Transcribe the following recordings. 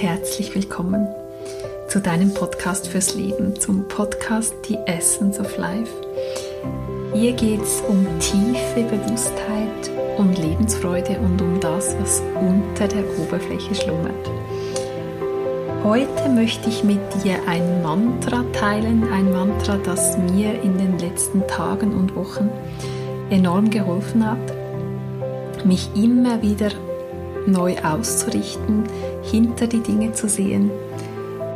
herzlich willkommen zu deinem Podcast fürs Leben, zum Podcast The Essence of Life. Hier geht es um tiefe Bewusstheit, um Lebensfreude und um das, was unter der Oberfläche schlummert. Heute möchte ich mit dir ein Mantra teilen, ein Mantra, das mir in den letzten Tagen und Wochen enorm geholfen hat, mich immer wieder neu auszurichten, hinter die Dinge zu sehen,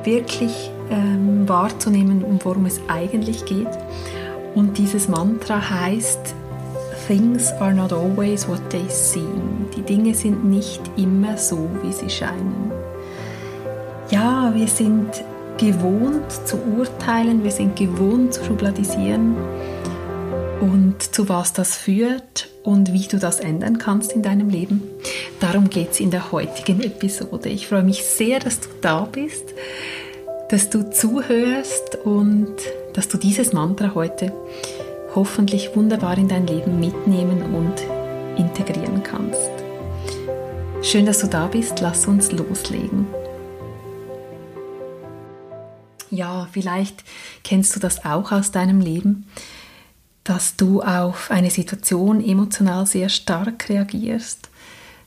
wirklich ähm, wahrzunehmen, um worum es eigentlich geht. Und dieses Mantra heißt, Things are not always what they seem. Die Dinge sind nicht immer so, wie sie scheinen. Ja, wir sind gewohnt zu urteilen, wir sind gewohnt zu schubladisieren und zu was das führt und wie du das ändern kannst in deinem Leben. Darum geht es in der heutigen Episode. Ich freue mich sehr, dass du da bist, dass du zuhörst und dass du dieses Mantra heute hoffentlich wunderbar in dein Leben mitnehmen und integrieren kannst. Schön, dass du da bist. Lass uns loslegen. Ja, vielleicht kennst du das auch aus deinem Leben dass du auf eine Situation emotional sehr stark reagierst,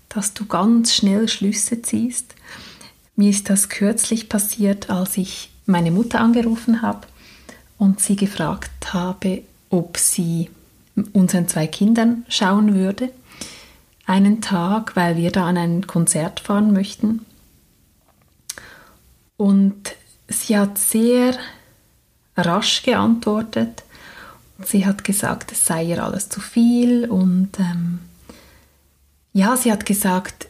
dass du ganz schnell Schlüsse ziehst. Mir ist das kürzlich passiert, als ich meine Mutter angerufen habe und sie gefragt habe, ob sie unseren zwei Kindern schauen würde. Einen Tag, weil wir da an ein Konzert fahren möchten. Und sie hat sehr rasch geantwortet, Sie hat gesagt, es sei ihr alles zu viel und ähm, ja, sie hat gesagt,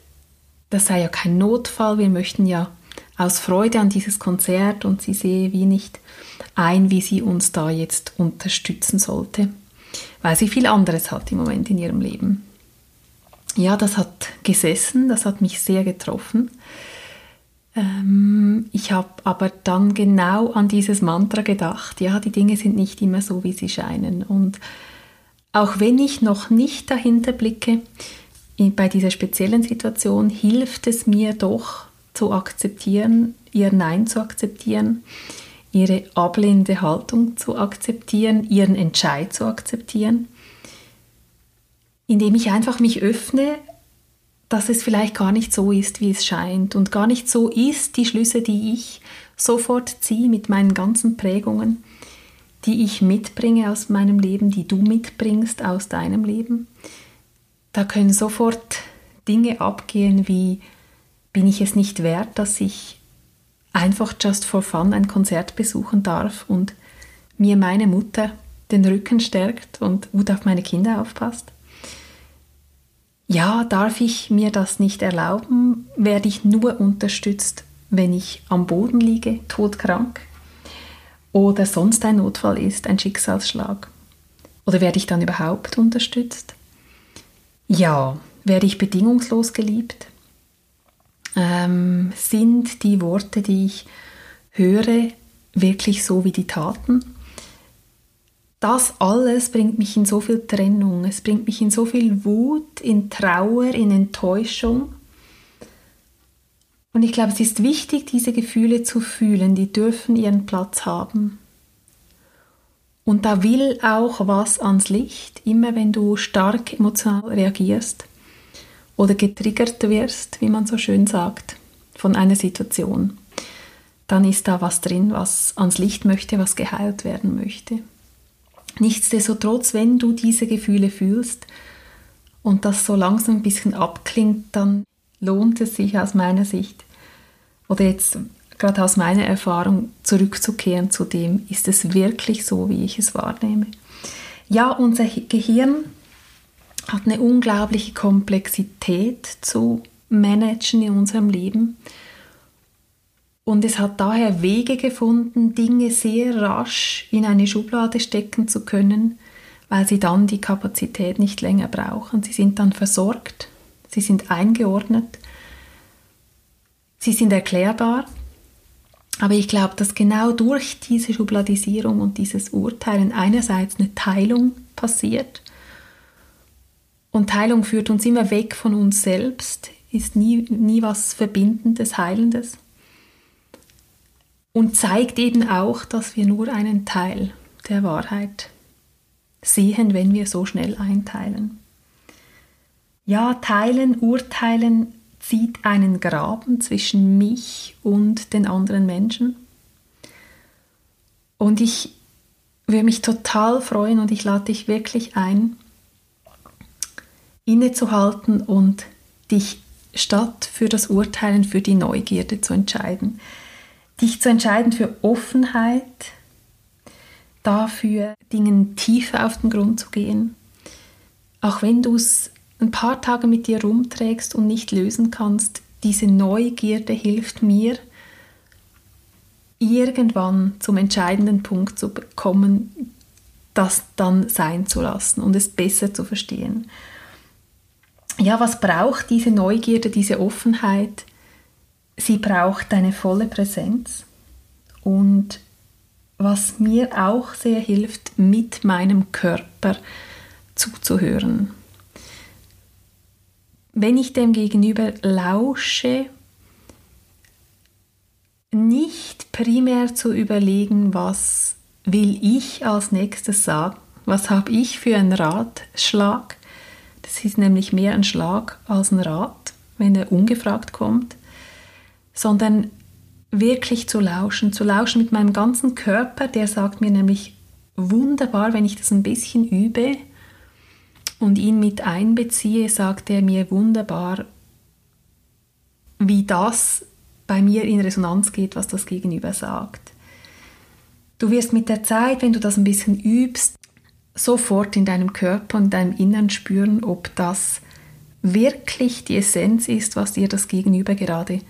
das sei ja kein Notfall, wir möchten ja aus Freude an dieses Konzert und sie sehe wie nicht ein, wie sie uns da jetzt unterstützen sollte, weil sie viel anderes hat im Moment in ihrem Leben. Ja, das hat gesessen, das hat mich sehr getroffen. Ähm, ich habe aber dann genau an dieses Mantra gedacht, ja, die Dinge sind nicht immer so, wie sie scheinen. Und auch wenn ich noch nicht dahinter blicke, bei dieser speziellen Situation hilft es mir doch zu akzeptieren, ihr Nein zu akzeptieren, ihre ablehnende Haltung zu akzeptieren, ihren Entscheid zu akzeptieren, indem ich einfach mich öffne dass es vielleicht gar nicht so ist, wie es scheint und gar nicht so ist, die Schlüsse, die ich sofort ziehe mit meinen ganzen Prägungen, die ich mitbringe aus meinem Leben, die du mitbringst aus deinem Leben. Da können sofort Dinge abgehen wie, bin ich es nicht wert, dass ich einfach just for fun ein Konzert besuchen darf und mir meine Mutter den Rücken stärkt und gut auf meine Kinder aufpasst? Ja, darf ich mir das nicht erlauben, werde ich nur unterstützt, wenn ich am Boden liege, todkrank oder sonst ein Notfall ist, ein Schicksalsschlag. Oder werde ich dann überhaupt unterstützt? Ja, werde ich bedingungslos geliebt? Ähm, sind die Worte, die ich höre, wirklich so wie die Taten? Das alles bringt mich in so viel Trennung, es bringt mich in so viel Wut, in Trauer, in Enttäuschung. Und ich glaube, es ist wichtig, diese Gefühle zu fühlen, die dürfen ihren Platz haben. Und da will auch was ans Licht, immer wenn du stark emotional reagierst oder getriggert wirst, wie man so schön sagt, von einer Situation, dann ist da was drin, was ans Licht möchte, was geheilt werden möchte. Nichtsdestotrotz, wenn du diese Gefühle fühlst und das so langsam ein bisschen abklingt, dann lohnt es sich aus meiner Sicht oder jetzt gerade aus meiner Erfahrung zurückzukehren zu dem, ist es wirklich so, wie ich es wahrnehme. Ja, unser Gehirn hat eine unglaubliche Komplexität zu managen in unserem Leben. Und es hat daher Wege gefunden, Dinge sehr rasch in eine Schublade stecken zu können, weil sie dann die Kapazität nicht länger brauchen. Sie sind dann versorgt, sie sind eingeordnet, sie sind erklärbar. Aber ich glaube, dass genau durch diese Schubladisierung und dieses Urteilen einerseits eine Teilung passiert. Und Teilung führt uns immer weg von uns selbst, ist nie, nie was Verbindendes, Heilendes und zeigt eben auch, dass wir nur einen Teil der Wahrheit sehen, wenn wir so schnell einteilen. Ja, teilen, urteilen zieht einen Graben zwischen mich und den anderen Menschen. Und ich würde mich total freuen und ich lade dich wirklich ein, innezuhalten und dich statt für das Urteilen für die Neugierde zu entscheiden. Dich zu entscheiden für Offenheit, dafür Dingen tiefer auf den Grund zu gehen. Auch wenn du es ein paar Tage mit dir rumträgst und nicht lösen kannst, diese Neugierde hilft mir, irgendwann zum entscheidenden Punkt zu kommen, das dann sein zu lassen und es besser zu verstehen. Ja, was braucht diese Neugierde, diese Offenheit? Sie braucht eine volle Präsenz und was mir auch sehr hilft, mit meinem Körper zuzuhören. Wenn ich dem Gegenüber lausche, nicht primär zu überlegen, was will ich als nächstes sagen, was habe ich für einen Ratschlag. Das ist nämlich mehr ein Schlag als ein Rat, wenn er ungefragt kommt, sondern wirklich zu lauschen, zu lauschen mit meinem ganzen Körper, der sagt mir nämlich wunderbar, wenn ich das ein bisschen übe und ihn mit einbeziehe, sagt er mir wunderbar, wie das bei mir in Resonanz geht, was das Gegenüber sagt. Du wirst mit der Zeit, wenn du das ein bisschen übst, sofort in deinem Körper und deinem Innern spüren, ob das wirklich die Essenz ist, was dir das Gegenüber gerade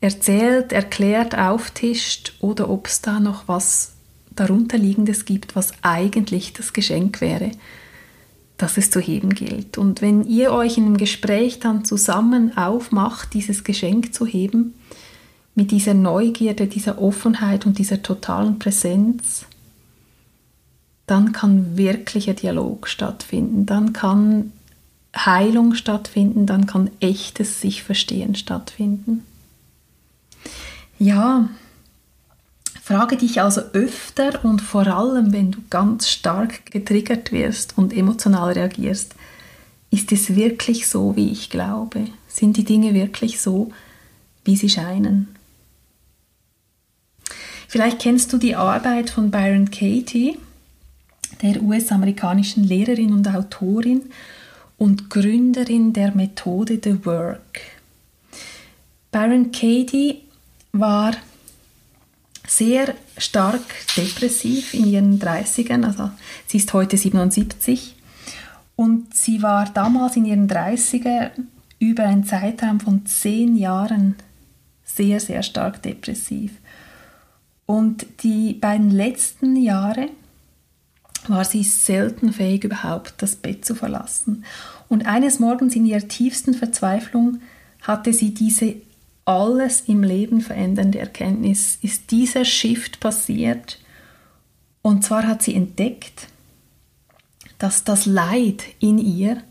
erzählt, erklärt, auftischt oder ob es da noch was darunterliegendes gibt, was eigentlich das Geschenk wäre, das es zu heben gilt. Und wenn ihr euch in einem Gespräch dann zusammen aufmacht, dieses Geschenk zu heben, mit dieser Neugierde, dieser Offenheit und dieser totalen Präsenz, dann kann wirklicher Dialog stattfinden, dann kann Heilung stattfinden, dann kann echtes sich verstehen stattfinden. Ja, Frage dich also öfter und vor allem, wenn du ganz stark getriggert wirst und emotional reagierst, ist es wirklich so, wie ich glaube? Sind die Dinge wirklich so, wie sie scheinen? Vielleicht kennst du die Arbeit von Byron Katie, der US-amerikanischen Lehrerin und Autorin und Gründerin der Methode The Work. Byron Katie war sehr stark depressiv in ihren 30ern, also sie ist heute 77 und sie war damals in ihren 30ern über einen Zeitraum von zehn Jahren sehr, sehr stark depressiv. Und die beiden letzten Jahre war sie selten fähig, überhaupt das Bett zu verlassen. Und eines Morgens in ihrer tiefsten Verzweiflung hatte sie diese alles im Leben verändernde Erkenntnis ist dieser Shift passiert. Und zwar hat sie entdeckt, dass das Leid in ihr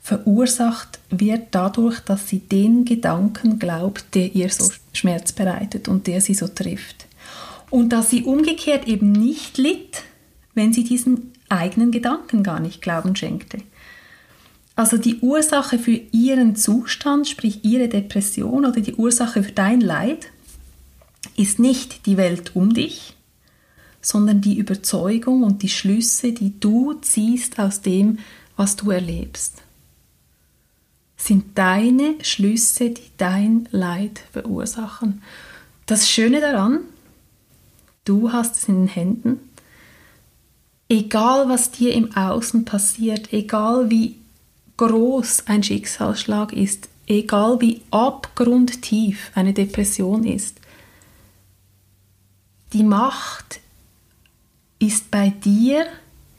verursacht wird dadurch, dass sie den Gedanken glaubt, der ihr so Schmerz bereitet und der sie so trifft. Und dass sie umgekehrt eben nicht litt, wenn sie diesen eigenen Gedanken gar nicht Glauben schenkte. Also die Ursache für ihren Zustand, sprich ihre Depression oder die Ursache für dein Leid, ist nicht die Welt um dich, sondern die Überzeugung und die Schlüsse, die du ziehst aus dem, was du erlebst. Sind deine Schlüsse, die dein Leid verursachen. Das Schöne daran, du hast es in den Händen. Egal was dir im Außen passiert, egal wie groß ein Schicksalsschlag ist, egal wie abgrundtief eine Depression ist, die Macht ist bei dir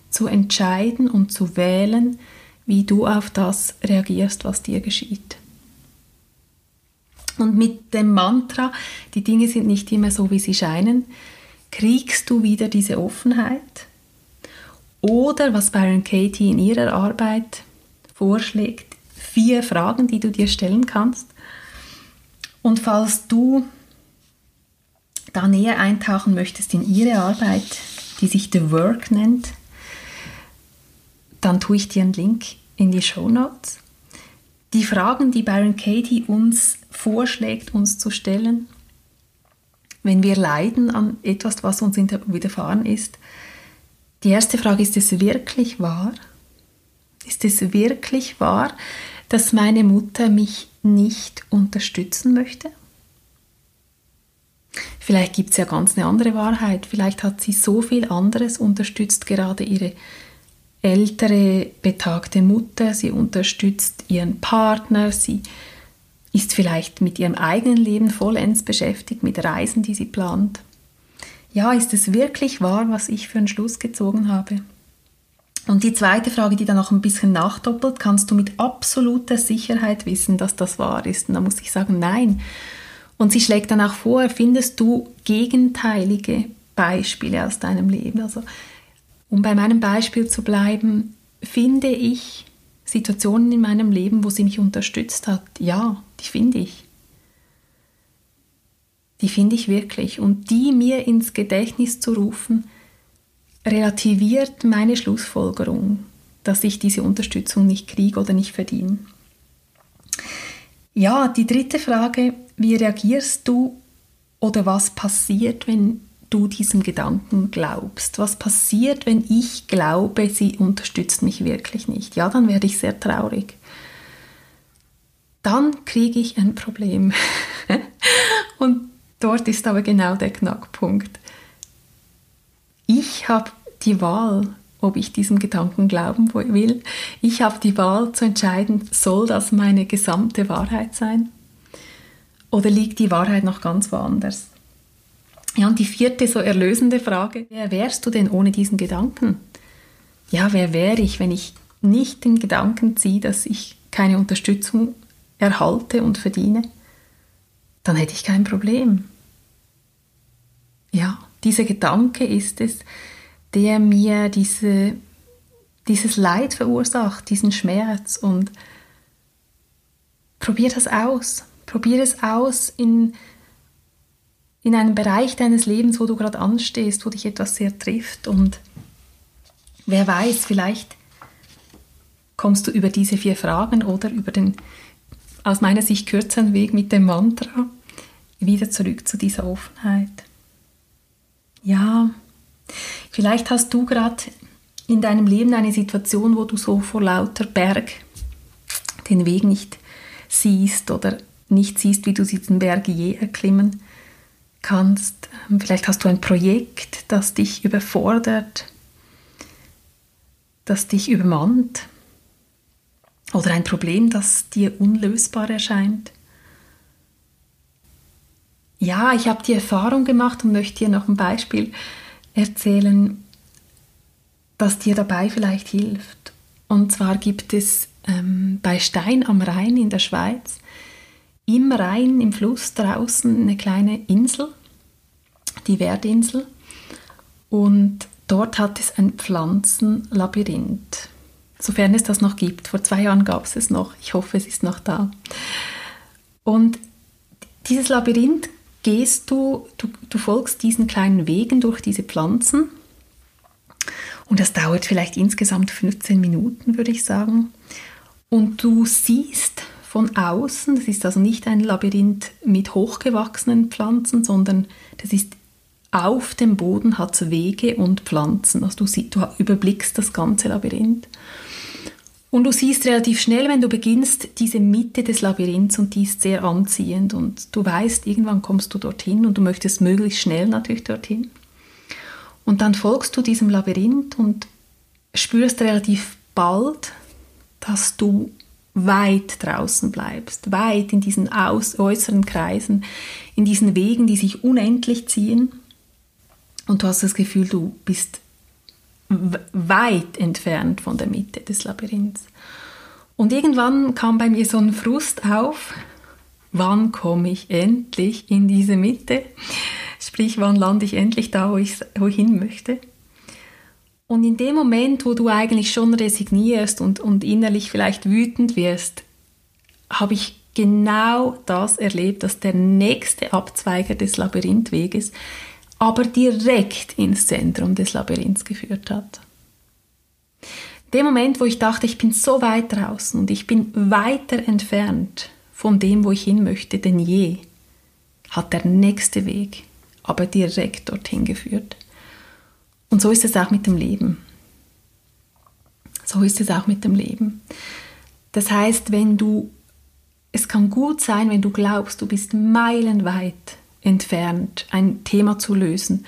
zu entscheiden und zu wählen, wie du auf das reagierst, was dir geschieht. Und mit dem Mantra, die Dinge sind nicht immer so, wie sie scheinen, kriegst du wieder diese Offenheit. Oder was Byron Katie in ihrer Arbeit vorschlägt, vier Fragen, die du dir stellen kannst. Und falls du da näher eintauchen möchtest in ihre Arbeit, die sich The Work nennt, dann tue ich dir einen Link in die Show Notes. Die Fragen, die Byron Katie uns vorschlägt, uns zu stellen, wenn wir leiden an etwas, was uns widerfahren ist, die erste Frage, ist es wirklich wahr? Ist es wirklich wahr, dass meine Mutter mich nicht unterstützen möchte? Vielleicht gibt es ja ganz eine andere Wahrheit. Vielleicht hat sie so viel anderes unterstützt, gerade ihre ältere, betagte Mutter. Sie unterstützt ihren Partner. Sie ist vielleicht mit ihrem eigenen Leben vollends beschäftigt, mit Reisen, die sie plant. Ja, ist es wirklich wahr, was ich für einen Schluss gezogen habe? Und die zweite Frage, die dann noch ein bisschen nachdoppelt, kannst du mit absoluter Sicherheit wissen, dass das wahr ist? Und da muss ich sagen, nein. Und sie schlägt dann auch vor, findest du gegenteilige Beispiele aus deinem Leben? Also, um bei meinem Beispiel zu bleiben, finde ich Situationen in meinem Leben, wo sie mich unterstützt hat. Ja, die finde ich. Die finde ich wirklich. Und die mir ins Gedächtnis zu rufen, relativiert meine Schlussfolgerung, dass ich diese Unterstützung nicht kriege oder nicht verdiene. Ja, die dritte Frage, wie reagierst du oder was passiert, wenn du diesem Gedanken glaubst? Was passiert, wenn ich glaube, sie unterstützt mich wirklich nicht? Ja, dann werde ich sehr traurig. Dann kriege ich ein Problem. Und dort ist aber genau der Knackpunkt. Ich habe die Wahl, ob ich diesem Gedanken glauben will. Ich habe die Wahl zu entscheiden, soll das meine gesamte Wahrheit sein? Oder liegt die Wahrheit noch ganz woanders? Ja, und die vierte so erlösende Frage, wer wärst du denn ohne diesen Gedanken? Ja, wer wäre ich, wenn ich nicht den Gedanken ziehe, dass ich keine Unterstützung erhalte und verdiene? Dann hätte ich kein Problem. Ja, dieser Gedanke ist es, der mir diese, dieses Leid verursacht, diesen Schmerz und probier das aus. Probier es aus in in einem Bereich deines Lebens, wo du gerade anstehst, wo dich etwas sehr trifft und wer weiß, vielleicht kommst du über diese vier Fragen oder über den aus meiner Sicht kürzeren Weg mit dem Mantra wieder zurück zu dieser Offenheit. Ja, vielleicht hast du gerade in deinem Leben eine Situation, wo du so vor lauter Berg den Weg nicht siehst oder nicht siehst, wie du diesen Berg je erklimmen kannst. Vielleicht hast du ein Projekt, das dich überfordert, das dich übermannt oder ein Problem, das dir unlösbar erscheint. Ja, ich habe die Erfahrung gemacht und möchte dir noch ein Beispiel erzählen, das dir dabei vielleicht hilft. Und zwar gibt es ähm, bei Stein am Rhein in der Schweiz im Rhein, im Fluss draußen eine kleine Insel, die Werdinsel. Und dort hat es ein Pflanzenlabyrinth. Sofern es das noch gibt. Vor zwei Jahren gab es es noch. Ich hoffe, es ist noch da. Und dieses Labyrinth gehst du, du, du folgst diesen kleinen Wegen durch diese Pflanzen. Und das dauert vielleicht insgesamt 15 Minuten, würde ich sagen. Und du siehst von außen. Das ist also nicht ein Labyrinth mit hochgewachsenen Pflanzen, sondern das ist auf dem Boden hat es Wege und Pflanzen. Also du, siehst, du überblickst das ganze Labyrinth. Und du siehst relativ schnell, wenn du beginnst, diese Mitte des Labyrinths und die ist sehr anziehend und du weißt, irgendwann kommst du dorthin und du möchtest möglichst schnell natürlich dorthin. Und dann folgst du diesem Labyrinth und spürst relativ bald, dass du weit draußen bleibst, weit in diesen äußeren Kreisen, in diesen Wegen, die sich unendlich ziehen. Und du hast das Gefühl, du bist weit entfernt von der Mitte des Labyrinths. Und irgendwann kam bei mir so ein Frust auf, wann komme ich endlich in diese Mitte? Sprich, wann lande ich endlich da, wo ich, wo hin möchte? Und in dem Moment, wo du eigentlich schon resignierst und, und innerlich vielleicht wütend wirst, habe ich genau das erlebt, dass der nächste Abzweiger des Labyrinthweges aber direkt ins Zentrum des Labyrinths geführt hat. Dem Moment, wo ich dachte, ich bin so weit draußen und ich bin weiter entfernt von dem, wo ich hin möchte, denn je, hat der nächste Weg aber direkt dorthin geführt. Und so ist es auch mit dem Leben. So ist es auch mit dem Leben. Das heißt, wenn du, es kann gut sein, wenn du glaubst, du bist meilenweit entfernt, ein Thema zu lösen,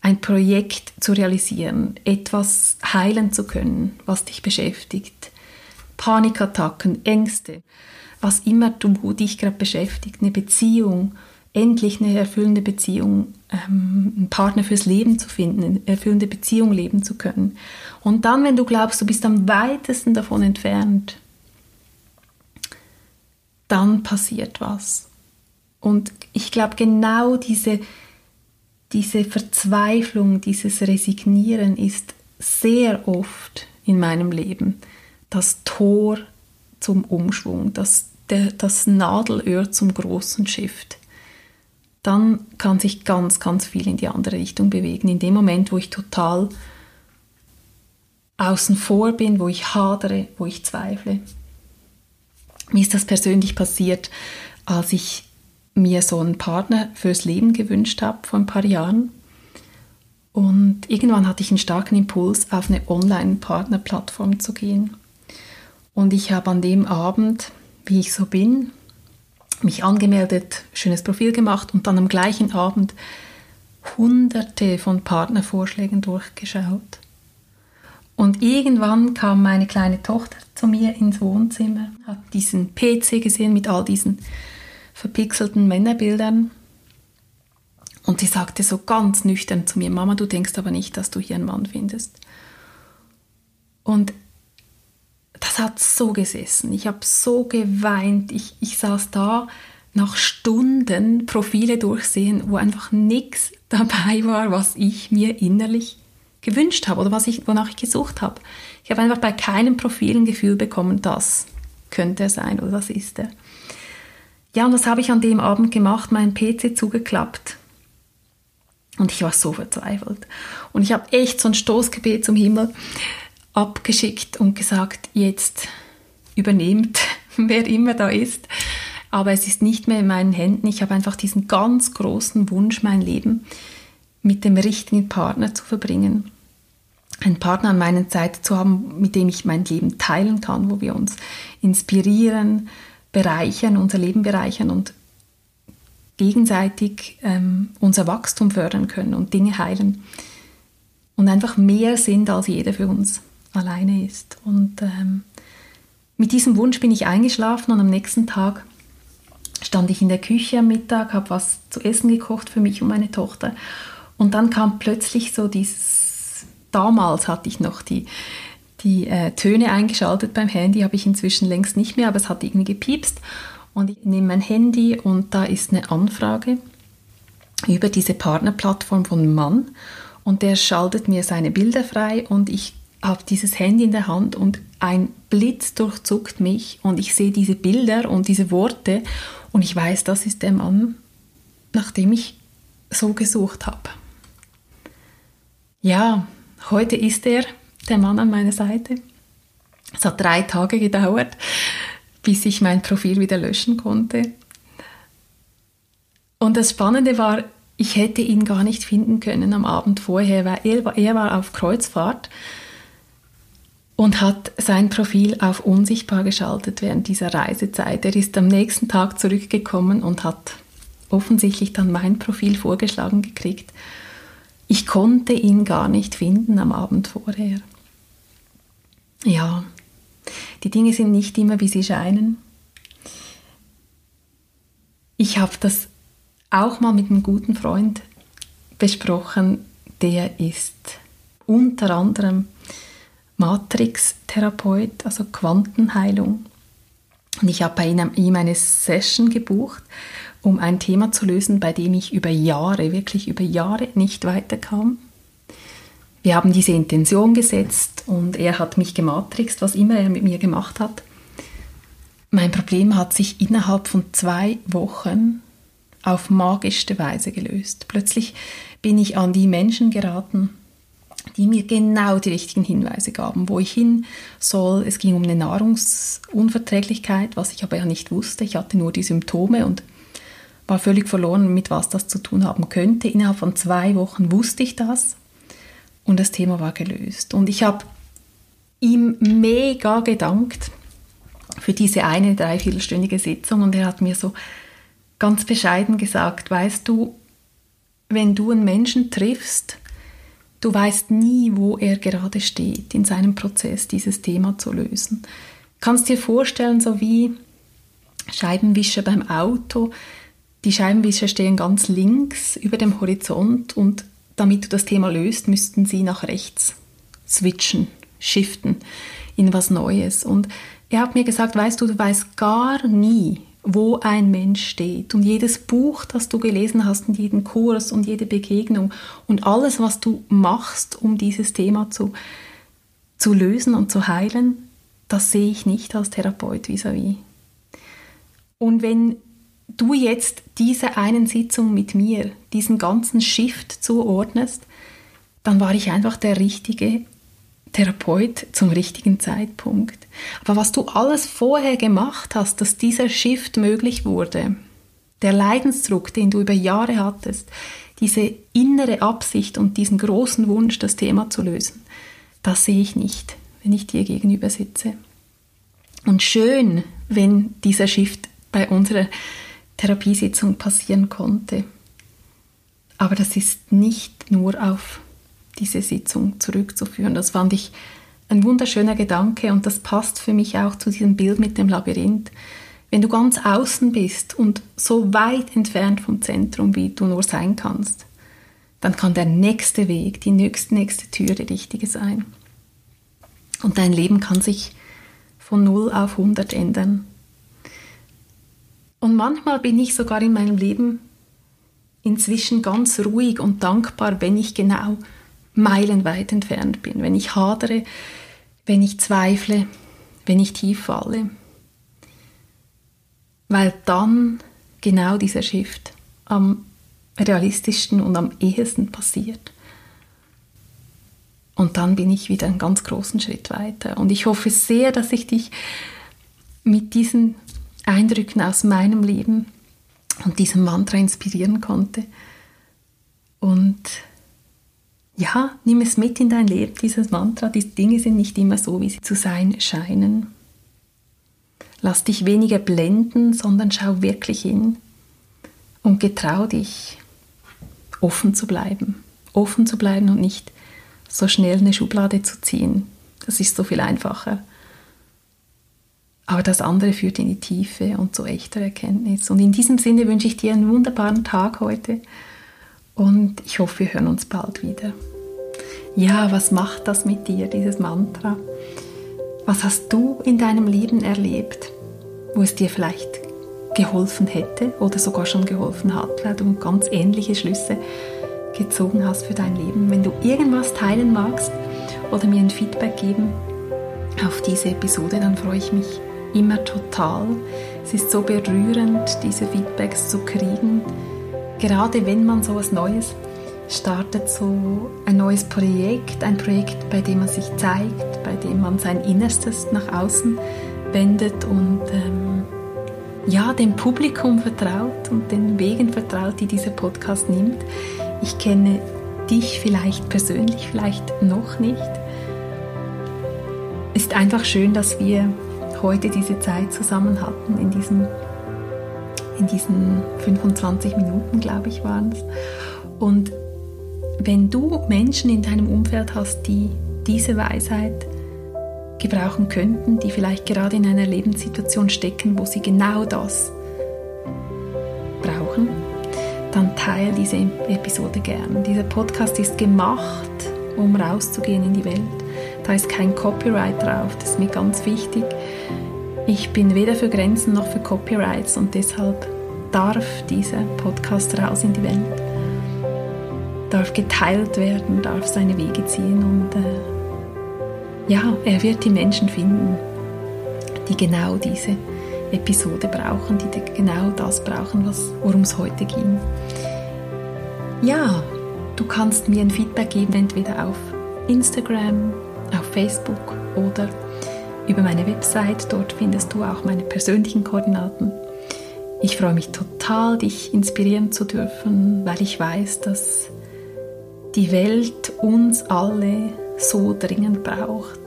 ein Projekt zu realisieren, etwas heilen zu können, was dich beschäftigt, Panikattacken, Ängste, was immer du dich gerade beschäftigt, eine Beziehung, endlich eine erfüllende Beziehung, ähm, einen Partner fürs Leben zu finden, eine erfüllende Beziehung leben zu können. Und dann, wenn du glaubst, du bist am weitesten davon entfernt, dann passiert was. Und ich glaube, genau diese, diese Verzweiflung, dieses Resignieren ist sehr oft in meinem Leben das Tor zum Umschwung, das, der, das Nadelöhr zum großen Shift. Dann kann sich ganz, ganz viel in die andere Richtung bewegen. In dem Moment, wo ich total außen vor bin, wo ich hadere, wo ich zweifle. Mir ist das persönlich passiert, als ich mir so einen Partner fürs Leben gewünscht habe vor ein paar Jahren. Und irgendwann hatte ich einen starken Impuls, auf eine Online-Partnerplattform zu gehen. Und ich habe an dem Abend, wie ich so bin, mich angemeldet, schönes Profil gemacht und dann am gleichen Abend hunderte von Partnervorschlägen durchgeschaut. Und irgendwann kam meine kleine Tochter zu mir ins Wohnzimmer, hat diesen PC gesehen mit all diesen verpixelten Männerbildern. Und sie sagte so ganz nüchtern zu mir, Mama, du denkst aber nicht, dass du hier einen Mann findest. Und das hat so gesessen. Ich habe so geweint. Ich, ich saß da nach Stunden Profile durchsehen, wo einfach nichts dabei war, was ich mir innerlich gewünscht habe oder was ich, wonach ich gesucht habe. Ich habe einfach bei keinem Profil ein Gefühl bekommen, das könnte er sein oder das ist er. Ja, und das habe ich an dem Abend gemacht, meinen PC zugeklappt. Und ich war so verzweifelt. Und ich habe echt so ein Stoßgebet zum Himmel abgeschickt und gesagt, jetzt übernehmt, wer immer da ist. Aber es ist nicht mehr in meinen Händen. Ich habe einfach diesen ganz großen Wunsch, mein Leben mit dem richtigen Partner zu verbringen. Einen Partner an meiner Seite zu haben, mit dem ich mein Leben teilen kann, wo wir uns inspirieren, bereichern, unser Leben bereichern und gegenseitig ähm, unser Wachstum fördern können und Dinge heilen und einfach mehr sind, als jeder für uns alleine ist. Und ähm, mit diesem Wunsch bin ich eingeschlafen und am nächsten Tag stand ich in der Küche am Mittag, habe was zu essen gekocht für mich und meine Tochter. Und dann kam plötzlich so dieses, damals hatte ich noch die, die äh, Töne eingeschaltet beim Handy, habe ich inzwischen längst nicht mehr, aber es hat irgendwie gepiepst. Und ich nehme mein Handy und da ist eine Anfrage über diese Partnerplattform von Mann und der schaltet mir seine Bilder frei und ich habe dieses Handy in der Hand und ein Blitz durchzuckt mich und ich sehe diese Bilder und diese Worte und ich weiß, das ist der Mann, nach dem ich so gesucht habe. Ja, heute ist er der Mann an meiner Seite. Es hat drei Tage gedauert, bis ich mein Profil wieder löschen konnte. Und das Spannende war, ich hätte ihn gar nicht finden können am Abend vorher, weil er, er war auf Kreuzfahrt und hat sein Profil auf unsichtbar geschaltet während dieser Reisezeit. Er ist am nächsten Tag zurückgekommen und hat offensichtlich dann mein Profil vorgeschlagen gekriegt. Ich konnte ihn gar nicht finden am Abend vorher. Ja, die Dinge sind nicht immer, wie sie scheinen. Ich habe das auch mal mit einem guten Freund besprochen, der ist unter anderem Matrix-Therapeut, also Quantenheilung. Und ich habe bei ihm eine Session gebucht, um ein Thema zu lösen, bei dem ich über Jahre, wirklich über Jahre nicht weiterkam wir haben diese Intention gesetzt und er hat mich gematrixt, was immer er mit mir gemacht hat. mein Problem hat sich innerhalb von zwei Wochen auf magischste Weise gelöst. Plötzlich bin ich an die Menschen geraten, die mir genau die richtigen Hinweise gaben, wo ich hin soll. Es ging um eine Nahrungsunverträglichkeit, was ich aber ja nicht wusste. Ich hatte nur die Symptome und war völlig verloren, mit was das zu tun haben könnte. Innerhalb von zwei Wochen wusste ich das und das Thema war gelöst. Und ich habe ihm mega gedankt für diese eine dreiviertelstündige Sitzung und er hat mir so ganz bescheiden gesagt, weißt du, wenn du einen Menschen triffst, du weißt nie, wo er gerade steht in seinem Prozess, dieses Thema zu lösen. Kannst dir vorstellen, so wie Scheibenwischer beim Auto, die Scheibenwischer stehen ganz links über dem Horizont und damit du das Thema löst, müssten sie nach rechts switchen, shiften in was Neues. Und er hat mir gesagt, weißt du, du weißt gar nie, wo ein Mensch steht. Und jedes Buch, das du gelesen hast und jeden Kurs und jede Begegnung und alles, was du machst, um dieses Thema zu, zu lösen und zu heilen, das sehe ich nicht als Therapeut vis-à-vis. -vis. Und wenn du jetzt diese einen Sitzung mit mir, diesen ganzen Shift zuordnest, dann war ich einfach der richtige Therapeut zum richtigen Zeitpunkt. Aber was du alles vorher gemacht hast, dass dieser Shift möglich wurde, der Leidensdruck, den du über Jahre hattest, diese innere Absicht und diesen großen Wunsch, das Thema zu lösen, das sehe ich nicht, wenn ich dir gegenüber sitze. Und schön, wenn dieser Shift bei unserer Therapiesitzung passieren konnte. Aber das ist nicht nur auf diese Sitzung zurückzuführen. Das fand ich ein wunderschöner Gedanke und das passt für mich auch zu diesem Bild mit dem Labyrinth. Wenn du ganz außen bist und so weit entfernt vom Zentrum, wie du nur sein kannst, dann kann der nächste Weg, die nächste, Tür die richtige sein. Und dein Leben kann sich von 0 auf 100 ändern. Und manchmal bin ich sogar in meinem Leben inzwischen ganz ruhig und dankbar, wenn ich genau meilenweit entfernt bin, wenn ich hadere, wenn ich zweifle, wenn ich tief falle. Weil dann genau dieser Shift am realistischsten und am ehesten passiert. Und dann bin ich wieder einen ganz großen Schritt weiter. Und ich hoffe sehr, dass ich dich mit diesen Eindrücken aus meinem Leben und diesem Mantra inspirieren konnte. Und ja, nimm es mit in dein Leben, dieses Mantra. Die Dinge sind nicht immer so, wie sie zu sein scheinen. Lass dich weniger blenden, sondern schau wirklich hin und getrau dich, offen zu bleiben. Offen zu bleiben und nicht so schnell eine Schublade zu ziehen. Das ist so viel einfacher. Aber das andere führt in die Tiefe und zu echter Erkenntnis. Und in diesem Sinne wünsche ich dir einen wunderbaren Tag heute und ich hoffe, wir hören uns bald wieder. Ja, was macht das mit dir, dieses Mantra? Was hast du in deinem Leben erlebt, wo es dir vielleicht geholfen hätte oder sogar schon geholfen hat, weil du ganz ähnliche Schlüsse gezogen hast für dein Leben? Wenn du irgendwas teilen magst oder mir ein Feedback geben auf diese Episode, dann freue ich mich immer total. Es ist so berührend, diese Feedbacks zu kriegen, gerade wenn man so etwas Neues startet so ein neues Projekt, ein Projekt, bei dem man sich zeigt, bei dem man sein Innerstes nach außen wendet und ähm, ja, dem Publikum vertraut und den Wegen vertraut, die dieser Podcast nimmt. Ich kenne dich vielleicht persönlich, vielleicht noch nicht. Ist einfach schön, dass wir heute diese Zeit zusammen hatten in diesem in diesen 25 Minuten, glaube ich, waren es. Und wenn du Menschen in deinem Umfeld hast, die diese Weisheit gebrauchen könnten, die vielleicht gerade in einer Lebenssituation stecken, wo sie genau das brauchen, dann teile diese Episode gern. Dieser Podcast ist gemacht, um rauszugehen in die Welt. Da ist kein Copyright drauf, das ist mir ganz wichtig. Ich bin weder für Grenzen noch für Copyrights und deshalb darf dieser Podcast raus in die Welt, darf geteilt werden, darf seine Wege ziehen und äh, ja, er wird die Menschen finden, die genau diese Episode brauchen, die genau das brauchen, worum es heute ging. Ja, du kannst mir ein Feedback geben, entweder auf Instagram, auf Facebook oder über meine Website. Dort findest du auch meine persönlichen Koordinaten. Ich freue mich total, dich inspirieren zu dürfen, weil ich weiß, dass die Welt uns alle so dringend braucht.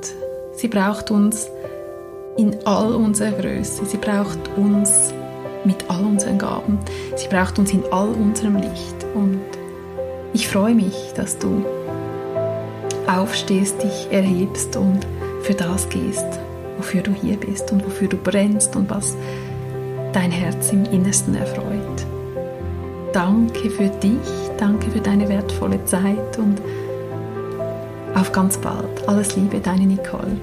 Sie braucht uns in all unserer Größe. Sie braucht uns mit all unseren Gaben. Sie braucht uns in all unserem Licht. Und ich freue mich, dass du aufstehst, dich erhebst und für das gehst, wofür du hier bist und wofür du brennst und was dein Herz im Innersten erfreut. Danke für dich, danke für deine wertvolle Zeit und auf ganz bald. Alles Liebe, deine Nicole.